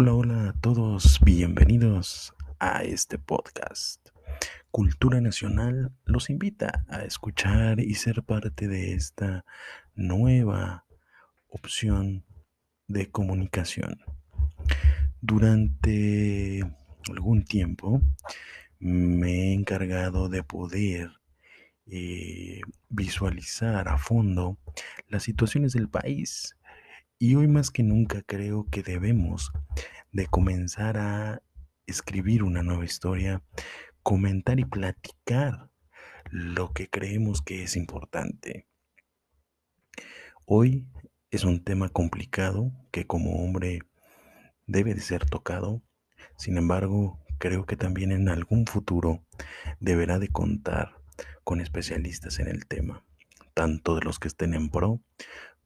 Hola, hola a todos, bienvenidos a este podcast. Cultura Nacional los invita a escuchar y ser parte de esta nueva opción de comunicación. Durante algún tiempo me he encargado de poder eh, visualizar a fondo las situaciones del país y hoy más que nunca creo que debemos de comenzar a escribir una nueva historia, comentar y platicar lo que creemos que es importante. Hoy es un tema complicado que como hombre debe de ser tocado, sin embargo creo que también en algún futuro deberá de contar con especialistas en el tema, tanto de los que estén en pro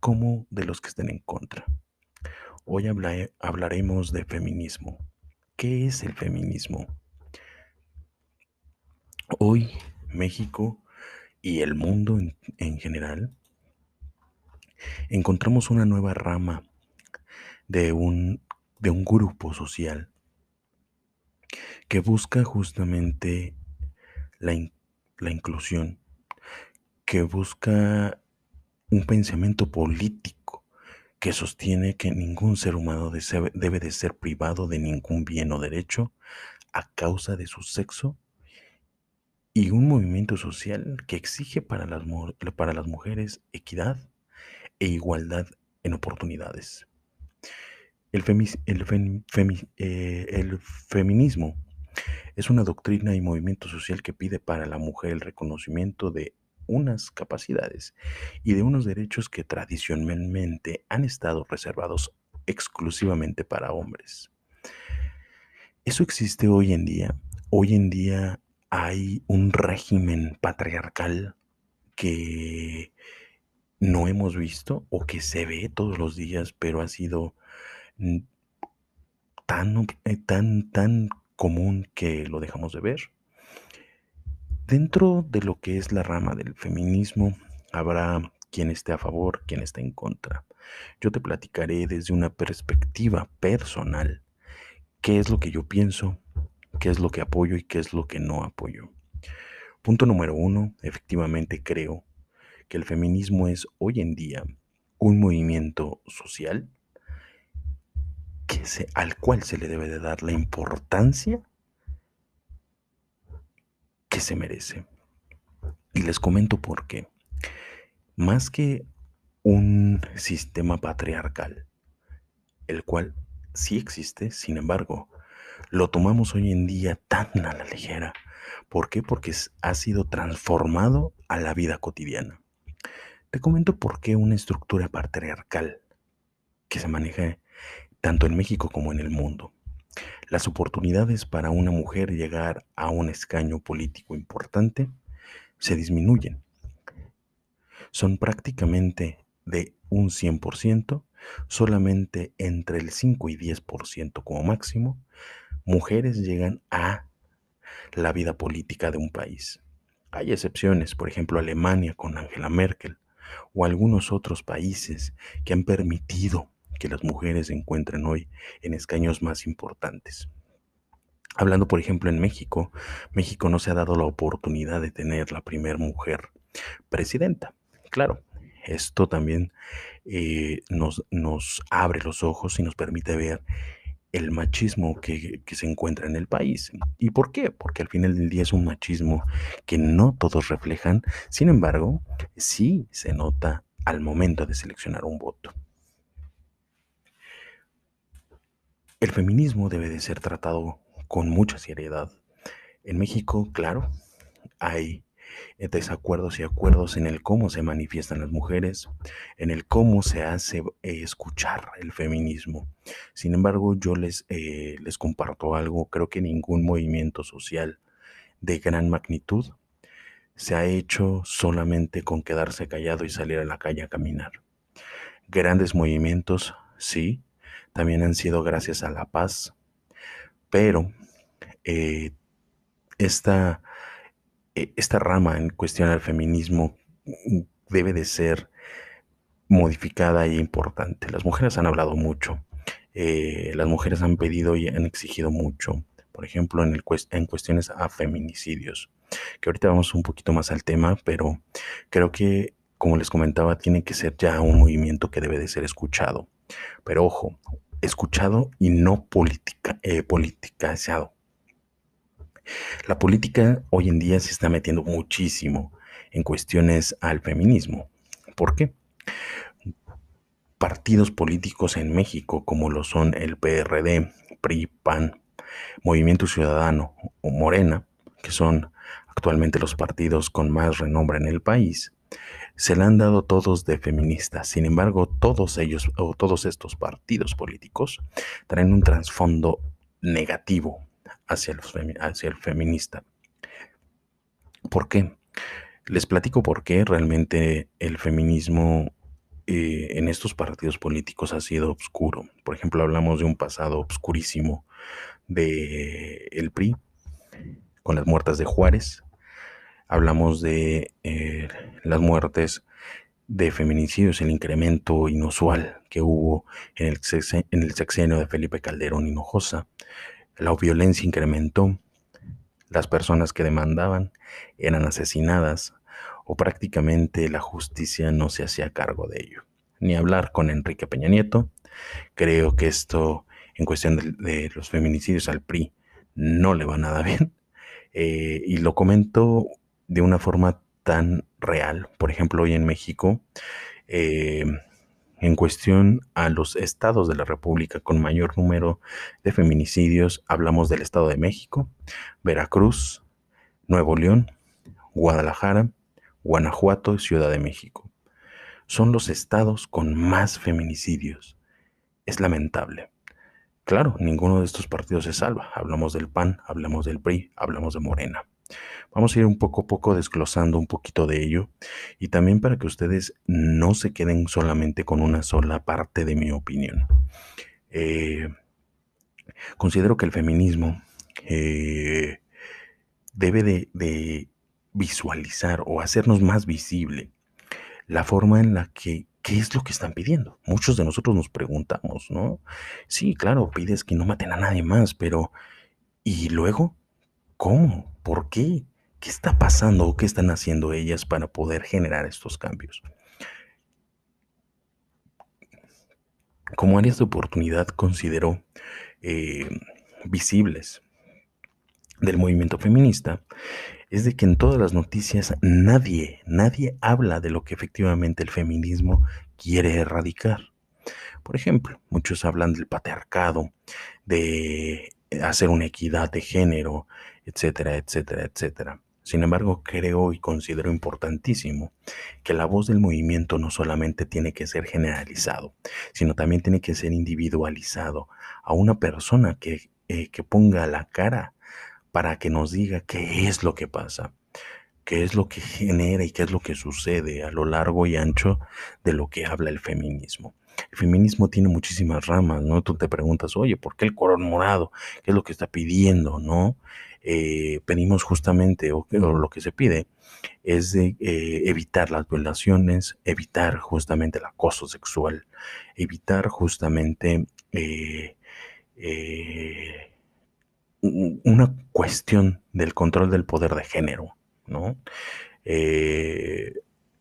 como de los que estén en contra. Hoy hablaremos de feminismo. ¿Qué es el feminismo? Hoy México y el mundo en, general encontramos una nueva rama de un, grupo social que busca justamente la inclusión, que busca un pensamiento político que sostiene que ningún ser humano debe de ser privado de ningún bien o derecho a causa de su sexo y un movimiento social que exige para las, para las mujeres equidad e igualdad en oportunidades. El, eh, el feminismo es una doctrina y movimiento social que pide para la mujer el reconocimiento de unas capacidades y de unos derechos que tradicionalmente han estado reservados exclusivamente para hombres. Eso existe hoy en día. Hoy en día hay un régimen patriarcal que no hemos visto o que se ve todos los días, pero ha sido tan, eh, tan, tan común que lo dejamos de ver. Dentro de lo que es la rama del feminismo, habrá quien esté a favor, quien esté en contra. Yo te platicaré desde una perspectiva personal qué es lo que yo pienso, qué es lo que apoyo y qué es lo que no apoyo. Punto número uno, efectivamente creo que el feminismo es hoy en día un movimiento social al cual se le debe de dar la importancia que se merece. Y les comento por qué. Más que un sistema patriarcal, el cual sí existe, sin embargo, lo tomamos hoy en día tan a la ligera. ¿Por qué? Porque ha sido transformado a la vida cotidiana. Te comento por qué una estructura patriarcal que se maneja tanto en México como en el mundo las oportunidades para una mujer llegar a un escaño político importante se disminuyen. Son prácticamente de un 100%, solamente entre el 5 y 10% como máximo, mujeres llegan a la vida política de un país. Hay excepciones, por ejemplo Alemania con Angela Merkel o algunos otros países que han permitido que las mujeres se encuentren hoy en escaños más importantes. Hablando, por ejemplo, en México, México no se ha dado la oportunidad de tener la primera mujer presidenta. Claro, esto también eh, nos, abre los ojos y nos permite ver el machismo que, se encuentra en el país. ¿Y por qué? Porque al final del día es un machismo que no todos reflejan, sin embargo, sí se nota al momento de seleccionar un voto. El feminismo debe de ser tratado con mucha seriedad. En México, claro, hay desacuerdos y acuerdos en el cómo se manifiestan las mujeres, en el cómo se hace eh, escuchar el feminismo. Sin embargo, yo les, eh, les comparto algo, creo que ningún movimiento social de gran magnitud se ha hecho solamente con quedarse callado y salir a la calle a caminar. Grandes movimientos, sí, también han sido gracias a la paz, pero eh, esta, eh, esta rama en cuestión al feminismo mm, debe de ser modificada e importante. Las mujeres han hablado mucho eh, las mujeres han pedido y han exigido mucho, por ejemplo, en, el, en cuestiones a feminicidios, que ahorita vamos un poquito más al tema, pero creo que, como les comentaba, tiene que ser ya un movimiento que debe de ser escuchado. Pero ojo, escuchado y no política, eh. La política hoy en día se está metiendo muchísimo en cuestiones al feminismo. ¿Por qué? Partidos políticos en México, como lo son el PRD, PRI, PAN, Movimiento Ciudadano o Morena, que son actualmente los partidos con más renombre en el país, se le han dado todos de feministas. Sin embargo, todos ellos o todos estos partidos políticos traen un trasfondo negativo hacia, el feminista. ¿Por qué? Les platico por qué realmente el feminismo eh, en estos partidos políticos ha sido oscuro. Por ejemplo, hablamos de un pasado oscurísimo de PRI con las muertas de Juárez. Hablamos de eh, las muertes de feminicidios, el incremento inusual que hubo en el, en el sexenio de Felipe Calderón Hinojosa. La violencia incrementó, las personas que demandaban eran asesinadas o prácticamente la justicia no se hacía cargo de ello. Ni hablar con Enrique Peña Nieto. Creo que esto en cuestión de, los feminicidios al PRI no le va nada bien. Eh, y lo comento de una forma tan real. Por ejemplo, hoy en México, eh, en cuestión a los estados de la República con mayor número de feminicidios, hablamos del Estado de México, Veracruz, Nuevo León, Guadalajara, Guanajuato y Ciudad de México. Son los estados con más feminicidios. Es lamentable. Claro, ninguno de estos partidos se salva. Hablamos del PAN, hablamos del PRI, hablamos de Morena. Vamos a ir un poco a poco desglosando un poquito de ello y también para que ustedes no se queden solamente con una sola parte de mi opinión. Eh, considero que el feminismo eh, debe de, visualizar o hacernos más visible la forma en la que, ¿qué es lo que están pidiendo? Muchos de nosotros nos preguntamos, ¿no? Sí, claro, pides que no maten a nadie más, pero ¿y luego? ¿Cómo? ¿Por qué? ¿Qué está pasando o qué están haciendo ellas para poder generar estos cambios? Como áreas de oportunidad considero eh, visibles del movimiento feminista es de que en todas las noticias nadie, nadie habla de lo que efectivamente el feminismo quiere erradicar. Por ejemplo, muchos hablan del patriarcado, de hacer una equidad de género, etcétera, etcétera, etcétera. Sin embargo, creo y considero importantísimo que la voz del movimiento no solamente tiene que ser generalizado, sino también tiene que ser individualizado a una persona que, eh, que ponga la cara para que nos diga qué es lo que pasa, qué es lo que genera y qué es lo que sucede a lo largo y ancho de lo que habla el feminismo. El feminismo tiene muchísimas ramas, ¿no? Tú te preguntas, oye, ¿por qué el color morado? ¿Qué es lo que está pidiendo, no? Eh, pedimos justamente, o, lo que se pide, es de eh, evitar las violaciones, evitar justamente el acoso sexual, evitar justamente eh, una cuestión del control del poder de género, ¿no?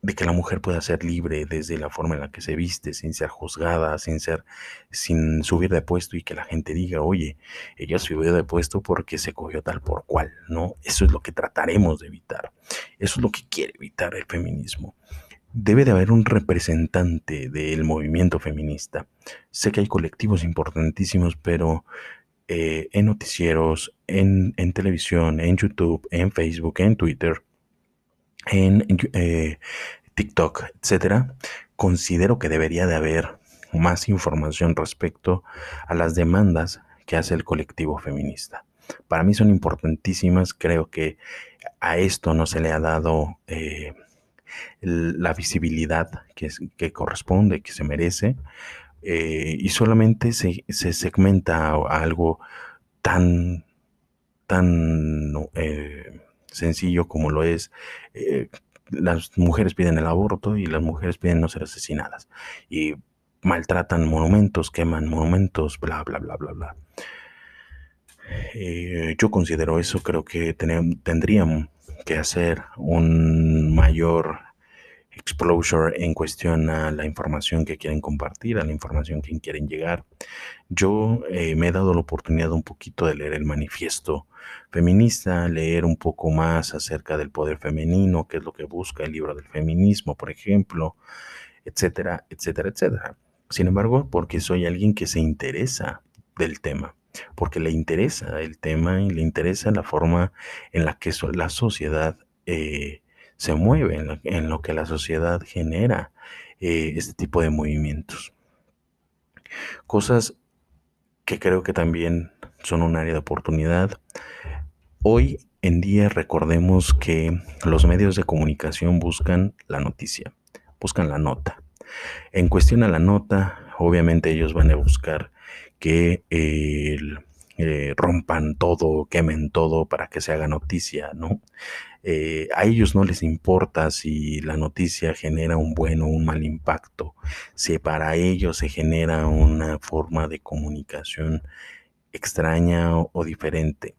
De que la mujer pueda ser libre desde la forma en la que se viste, sin ser juzgada, sin ser, sin subir de puesto y que la gente diga, oye, ella subió de puesto porque se cogió tal por cual, ¿no? Eso es lo que trataremos de evitar. Eso es lo que quiere evitar el feminismo. Debe de haber un representante del movimiento feminista. Sé que hay colectivos importantísimos, pero eh, en noticieros, en, en televisión, en YouTube, en Facebook, en Twitter, en eh, TikTok, etcétera, considero que debería de haber más información respecto a las demandas que hace el colectivo feminista. Para mí son importantísimas, creo que a esto no se le ha dado eh, la visibilidad que, corresponde, que se merece, eh, y solamente se, se, segmenta algo tan, tan sencillo como lo es, eh, las mujeres piden el aborto y las mujeres piden no ser asesinadas. Y maltratan monumentos, queman monumentos, bla, bla, bla, bla, bla. Eh, yo considero eso, creo que tendríamos que hacer un mayor exposure en cuestión a la información que quieren compartir, a la información que quieren llegar. Yo eh, me he dado la oportunidad un poquito de leer el manifiesto feminista, leer un poco más acerca del poder femenino, qué es lo que busca el libro del feminismo, por ejemplo, etcétera, etcétera, etcétera. Sin embargo, porque soy alguien que se interesa del tema, porque le interesa el tema y le interesa la forma en la que la sociedad eh, se mueve, en lo, que la sociedad genera eh, este tipo de movimientos. Cosas que creo que también son un área de oportunidad. Hoy en día recordemos que los medios de comunicación buscan la noticia, buscan la nota. En cuestión a la nota, obviamente ellos van a buscar que eh, rompan todo, quemen todo para que se haga noticia, ¿no? Eh, a ellos no les importa si la noticia genera un buen o un mal impacto, si para ellos se genera una forma de comunicación extraña o, diferente.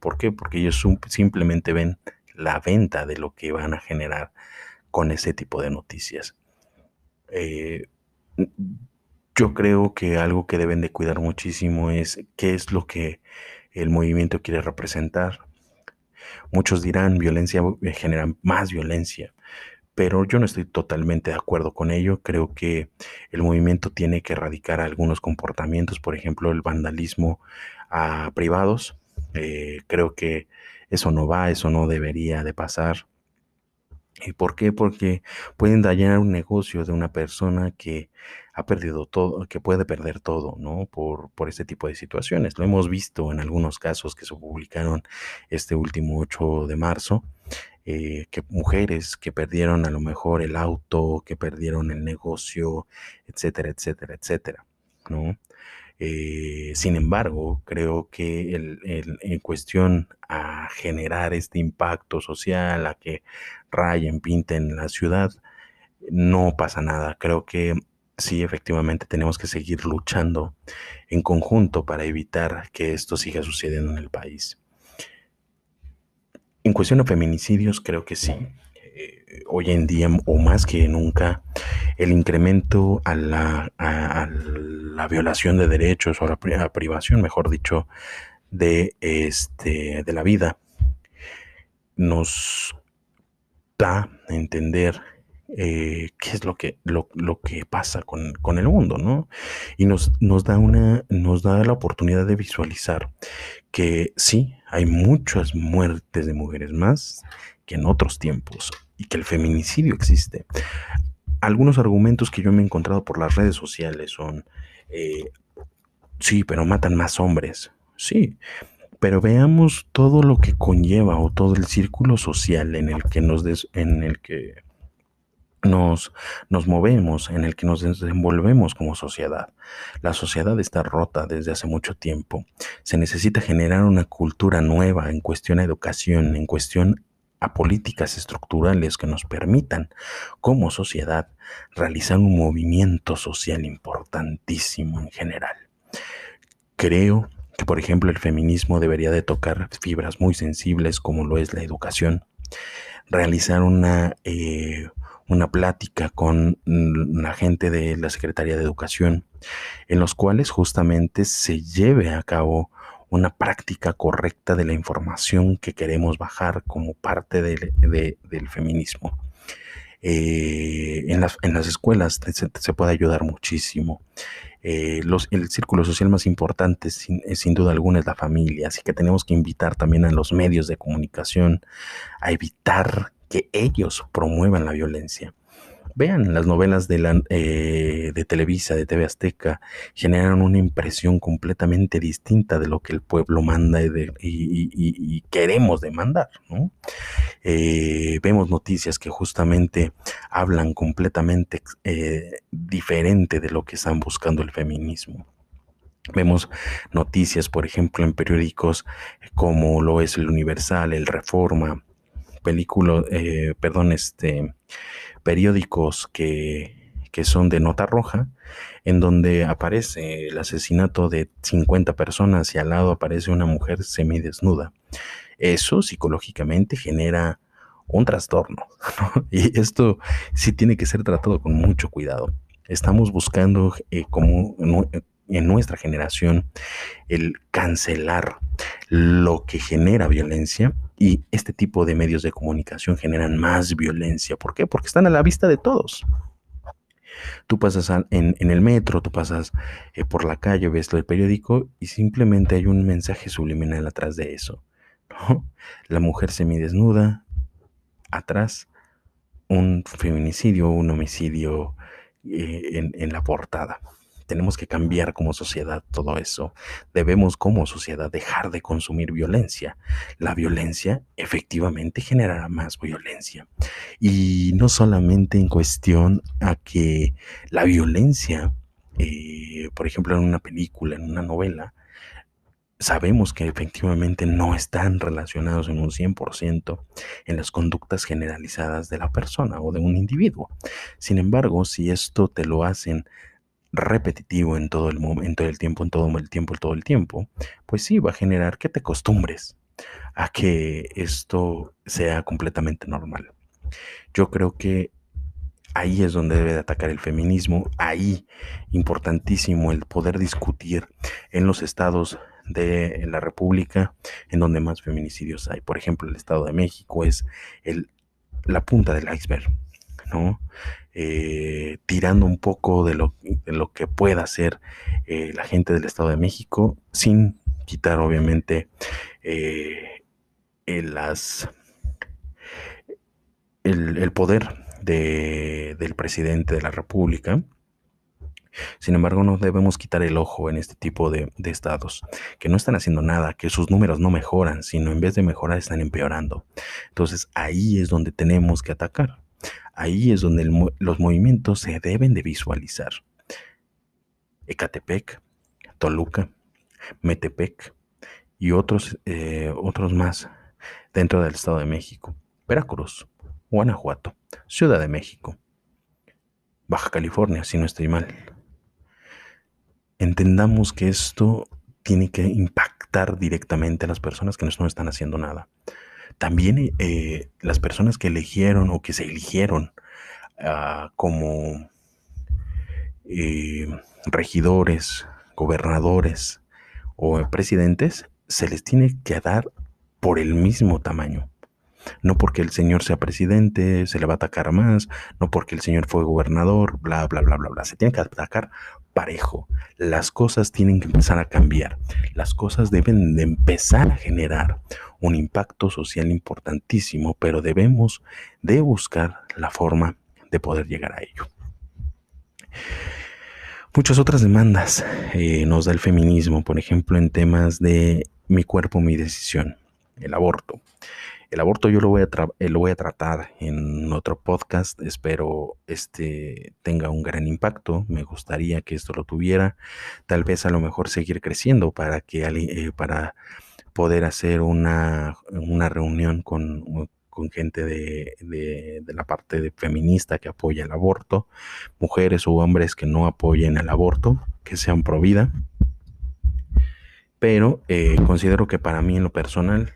¿Por qué? Porque ellos simplemente ven la venta de lo que van a generar con ese tipo de noticias. Eh, yo creo que algo que deben de cuidar muchísimo es qué es lo que el movimiento quiere representar Muchos dirán violencia eh, genera más violencia, pero yo no estoy totalmente de acuerdo con ello. Creo que el movimiento tiene que erradicar algunos comportamientos, por ejemplo, el vandalismo a privados. Eh, creo que eso no va, eso no debería de pasar. ¿Y por qué? Porque pueden dañar un negocio de una persona que ha perdido todo, que puede perder todo, ¿no? Por, por este tipo de situaciones. Lo hemos visto en algunos casos que se publicaron este último 8 de marzo, eh, que mujeres que perdieron a lo mejor el auto, que perdieron el negocio, etcétera, etcétera, etcétera, ¿no? Eh, sin embargo, creo que en cuestión a generar este impacto social, a que rayen, pinten la ciudad, no pasa nada. Creo que sí, efectivamente tenemos que seguir luchando en conjunto para evitar que esto siga sucediendo en el país. En cuestión de feminicidios, creo que sí. Eh, hoy en día, o más que nunca, el incremento a la, la violación de derechos o a la privación, mejor dicho, de, este, de la vida, nos da a entender eh, qué es lo que, lo, que pasa con, con, el mundo, ¿no? Y nos, nos, da una, nos da la oportunidad de visualizar que sí, hay muchas muertes de mujeres más que en otros tiempos y que el feminicidio existe. Algunos argumentos que yo me he encontrado por las redes sociales son, eh, sí, pero matan más hombres. Sí, pero veamos todo lo que conlleva o todo el círculo social en el que nos, en el que nos, nos movemos, en el que nos desenvolvemos como sociedad. La sociedad está rota desde hace mucho tiempo. Se necesita generar una cultura nueva en cuestión a educación, en cuestión a políticas estructurales que nos permitan, como sociedad, realizar un movimiento social importantísimo en general. Creo que, por ejemplo, el feminismo debería de tocar fibras muy sensibles como lo es la educación, realizar una... Eh, una plática con la gente de la Secretaría de Educación, en los cuales justamente se lleve a cabo una práctica correcta de la información que queremos bajar como parte del feminismo. Eh, en, las, en, las, escuelas se, puede ayudar muchísimo. Eh, los, el círculo social más importante sin, sin, duda alguna es la familia, así que tenemos que invitar también a los medios de comunicación a evitar que ellos promuevan la violencia. Vean las novelas de, la, eh, de Televisa, de TV Azteca, generan una impresión completamente distinta de lo que el pueblo manda y, queremos demandar. Eh, vemos noticias que justamente hablan completamente eh, diferente de lo que están buscando el feminismo. Vemos noticias, por ejemplo, en periódicos como lo es el Universal, el Reforma, películas, eh, perdón, este, periódicos que, que son de nota roja, en donde aparece el asesinato de 50 personas y al lado aparece una mujer semidesnuda. Eso psicológicamente genera un trastorno. Y esto sí tiene que ser tratado con mucho cuidado. Estamos buscando eh, como en nuestra generación el cancelar lo que genera violencia y este tipo de medios de comunicación generan más violencia. ¿Por qué? Porque están a la vista de todos. Tú pasas en, el metro, tú pasas eh, por la calle, ves el periódico y simplemente hay un mensaje subliminal atrás de eso. La mujer semidesnuda, atrás un feminicidio, un homicidio eh, en la portada. Tenemos que cambiar como sociedad todo eso. Debemos como sociedad dejar de consumir violencia. La violencia efectivamente generará más violencia. Y no solamente en cuestión a que la violencia, eh, por ejemplo, en una película, en una novela, sabemos que efectivamente no están relacionados en un 100% en las conductas generalizadas de la persona o de un individuo. Sin embargo, si esto te lo hacen repetitivo en todo el momento, el tiempo, en todo el tiempo, en todo el tiempo, pues sí va a generar que te acostumbres a que esto sea completamente normal. Yo creo que ahí es donde debe de atacar el feminismo, ahí importantísimo el poder discutir en los estados de la República en donde más feminicidios hay. Por ejemplo, el Estado de México es el, la punta del iceberg, Eh, tirando un poco de lo, lo que pueda hacer eh, la gente del Estado de México, sin quitar obviamente eh, las, el, poder del presidente de la República. Sin embargo, no debemos quitar el ojo en este tipo de, de, estados, que no están haciendo nada, que sus números no mejoran, sino en vez de mejorar están empeorando. Entonces ahí es donde tenemos que atacar. Ahí es donde los movimientos se deben de visualizar. Ecatepec, Toluca, Metepec y otros, eh, otros más dentro del Estado de México. Veracruz, Guanajuato, Ciudad de México, Baja California, si no estoy mal. Entendamos que esto tiene que impactar directamente a las personas que no están haciendo nada. También eh, las personas que eligieron o que se eligieron ah, como eh, regidores, gobernadores o presidentes, se les tiene que dar por el mismo tamaño. No porque el señor sea presidente, se le va a atacar más, no porque el señor fue gobernador, bla, bla, bla, bla, bla. Se tiene que atacar parejo. Las cosas tienen que empezar a cambiar. Las cosas deben de empezar a generar un impacto social importantísimo, pero debemos de buscar la forma de poder llegar a ello. Muchas otras demandas eh, nos da el feminismo, por ejemplo, en temas de mi cuerpo, mi decisión, el aborto. El aborto yo lo voy a, eh, lo voy a tratar en otro podcast. Espero este tenga un gran impacto. Me gustaría que esto lo tuviera. Tal vez a lo mejor seguir creciendo para que eh, para poder hacer una, reunión con, gente de, de, la parte de feminista que apoya el aborto, mujeres o hombres que no apoyen el aborto, que sean pro vida. Pero eh, considero que para mí en lo personal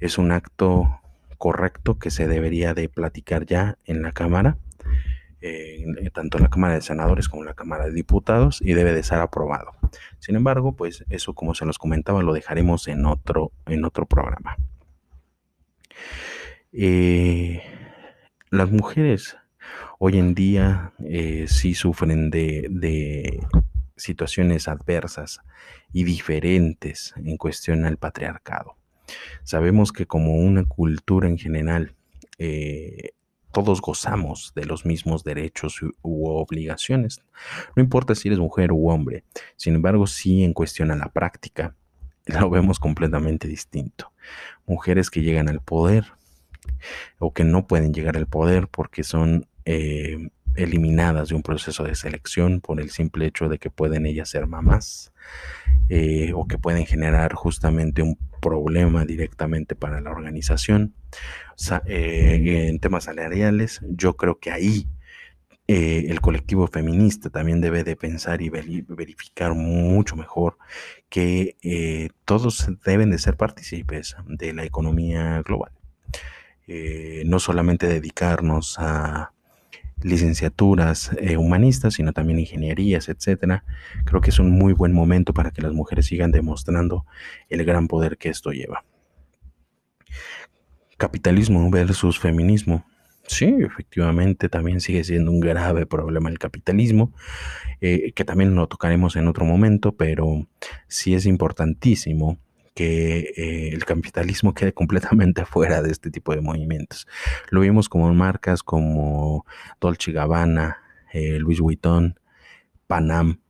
es un acto correcto que se debería de platicar ya en la Cámara, eh, tanto en la Cámara de Senadores como en la Cámara de Diputados, y debe de ser aprobado. Sin embargo, pues eso, como se los comentaba, lo dejaremos en otro, en otro programa. Eh, las mujeres hoy en día eh, sí sufren de, de situaciones adversas y diferentes en cuestión al patriarcado. Sabemos que como una cultura en general, eh, todos gozamos de los mismos derechos u, obligaciones. No importa si eres mujer u hombre. Sin embargo, sí en cuestión a la práctica, lo vemos completamente distinto. Mujeres que llegan al poder o que no pueden llegar al poder porque son eh, eliminadas de un proceso de selección por el simple hecho de que pueden ellas ser mamás eh, o que pueden generar justamente un problema directamente para la organización. Eh, en temas salariales, yo creo que ahí eh, el colectivo feminista también debe de pensar y verificar mucho mejor que todos deben de ser partícipes de la economía global. No solamente dedicarnos a licenciaturas humanistas, sino también ingenierías, etcétera. Creo que es un muy buen momento para que las mujeres sigan demostrando el gran poder que esto lleva. Capitalismo versus feminismo. Sí, efectivamente, también sigue siendo un grave problema el capitalismo, eh, que también lo tocaremos en otro momento, pero sí es importantísimo que eh, el capitalismo quede completamente fuera de este tipo de movimientos. Lo vimos como marcas como Dolce Gabbana, eh, Louis Vuitton, Panam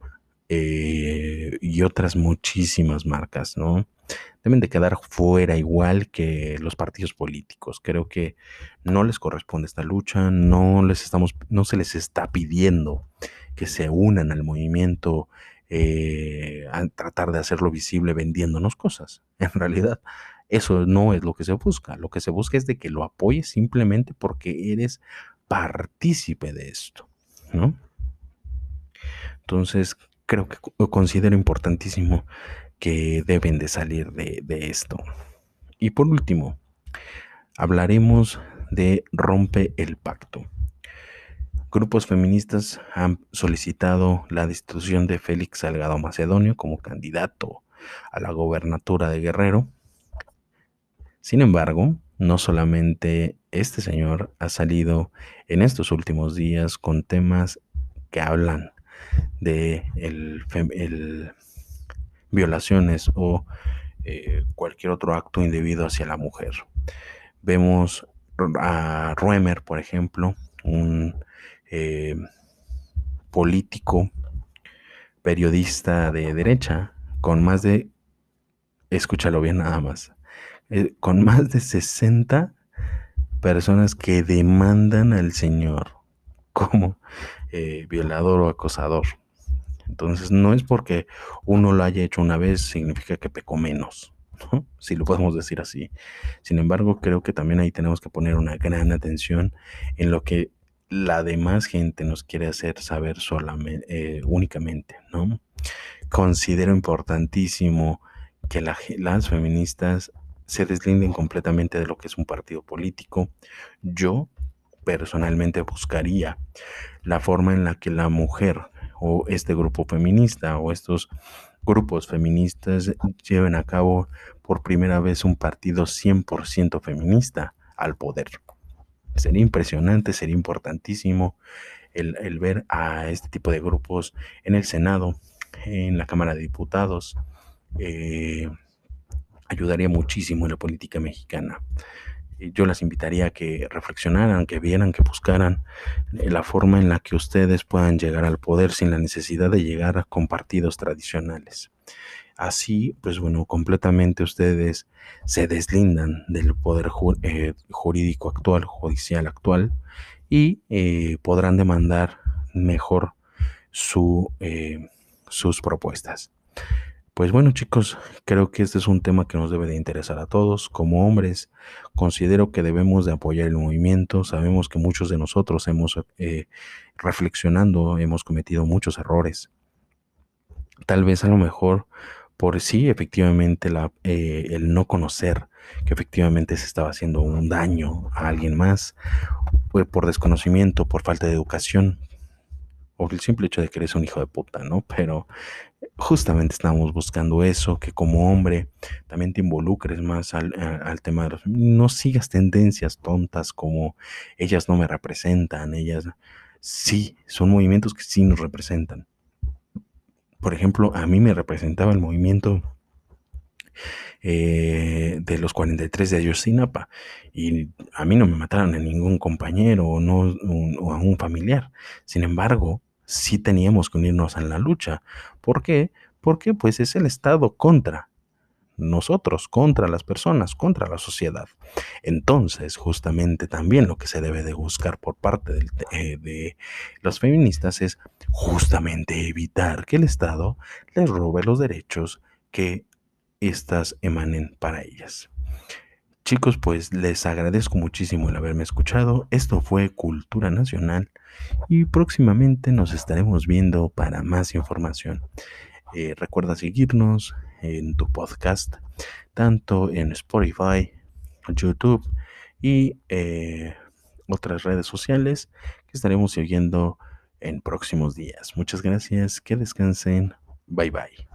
y otras muchísimas marcas, ¿no? deben de quedar fuera igual que los partidos políticos. Creo que no les corresponde esta lucha, no les estamos, no se les está pidiendo que se unan al movimiento eh, a tratar de hacerlo visible vendiéndonos cosas. En realidad, eso no es lo que se busca. Lo que se busca es de que lo apoyes simplemente porque eres partícipe de esto, ¿no? Entonces, creo que considero importantísimo que deben de salir de, esto. Y por último, hablaremos de rompe el pacto. Grupos feministas han solicitado la destitución de Félix Salgado Macedonio como candidato a la gobernatura de Guerrero. Sin embargo, no solamente este señor ha salido en estos últimos días con temas que hablan de violaciones o eh, cualquier otro acto indebido hacia la mujer. Vemos a Ruemer, por ejemplo, un eh, político, periodista de derecha, con más de, escúchalo bien nada más, eh, con más de 60 personas que demandan al Señor como violador o acosador. Entonces, no es porque uno lo haya hecho una vez, significa que pecó menos, si lo podemos decir así. Sin embargo, creo que también ahí tenemos que poner una gran atención en lo que la demás gente nos quiere hacer saber solamente, eh, únicamente, ¿no? Considero importantísimo que las feministas se deslinden completamente de lo que es un partido político. Yo personalmente buscaría la forma en la que la mujer o este grupo feminista o estos grupos feministas lleven a cabo por primera vez un partido 100% feminista al poder. Sería impresionante, sería importantísimo el, ver a este tipo de grupos en el Senado, en la Cámara de Diputados. Eh, ayudaría muchísimo en la política mexicana yo las invitaría a que reflexionaran, que vieran, que buscaran eh, la forma en la que ustedes puedan llegar al poder sin la necesidad de llegar con partidos tradicionales. Así, pues bueno, completamente ustedes se deslindan del poder eh, jurídico actual, judicial actual, y eh, podrán demandar mejor su, sus propuestas. Pues bueno chicos, creo que este es un tema que nos debe de interesar a todos. Como hombres, considero que debemos de apoyar el movimiento. Sabemos que muchos de nosotros hemos, eh, reflexionando, hemos cometido muchos errores. Tal vez a lo mejor por sí, efectivamente, la, eh, el no conocer que efectivamente se estaba haciendo un daño a alguien más, por desconocimiento, por falta de educación, o el simple hecho de que eres un hijo de puta, ¿no? Pero justamente estamos buscando eso, que como hombre también te involucres más al, tema de los... No sigas tendencias tontas como ellas no me representan, ellas sí, son movimientos que sí nos representan. Por ejemplo, a mí me representaba el movimiento eh, de los 43 de Ayotzinapa y a mí no me mataron a ningún compañero o, no, o a un familiar. Sin embargo, sí teníamos que unirnos en la lucha. ¿Por qué? Porque pues es el Estado contra nosotros, contra las personas, contra la sociedad. Entonces, justamente también lo que se debe de buscar por parte eh, de los feministas es justamente evitar que el Estado les robe los derechos que éstas emanen para ellas. chicos, pues les agradezco muchísimo el haberme escuchado. Esto fue Cultura Nacional y próximamente nos estaremos viendo para más información. Eh, recuerda seguirnos en tu podcast, tanto en Spotify, YouTube y eh, otras redes sociales que estaremos siguiendo en próximos días. Muchas gracias, que descansen, bye bye.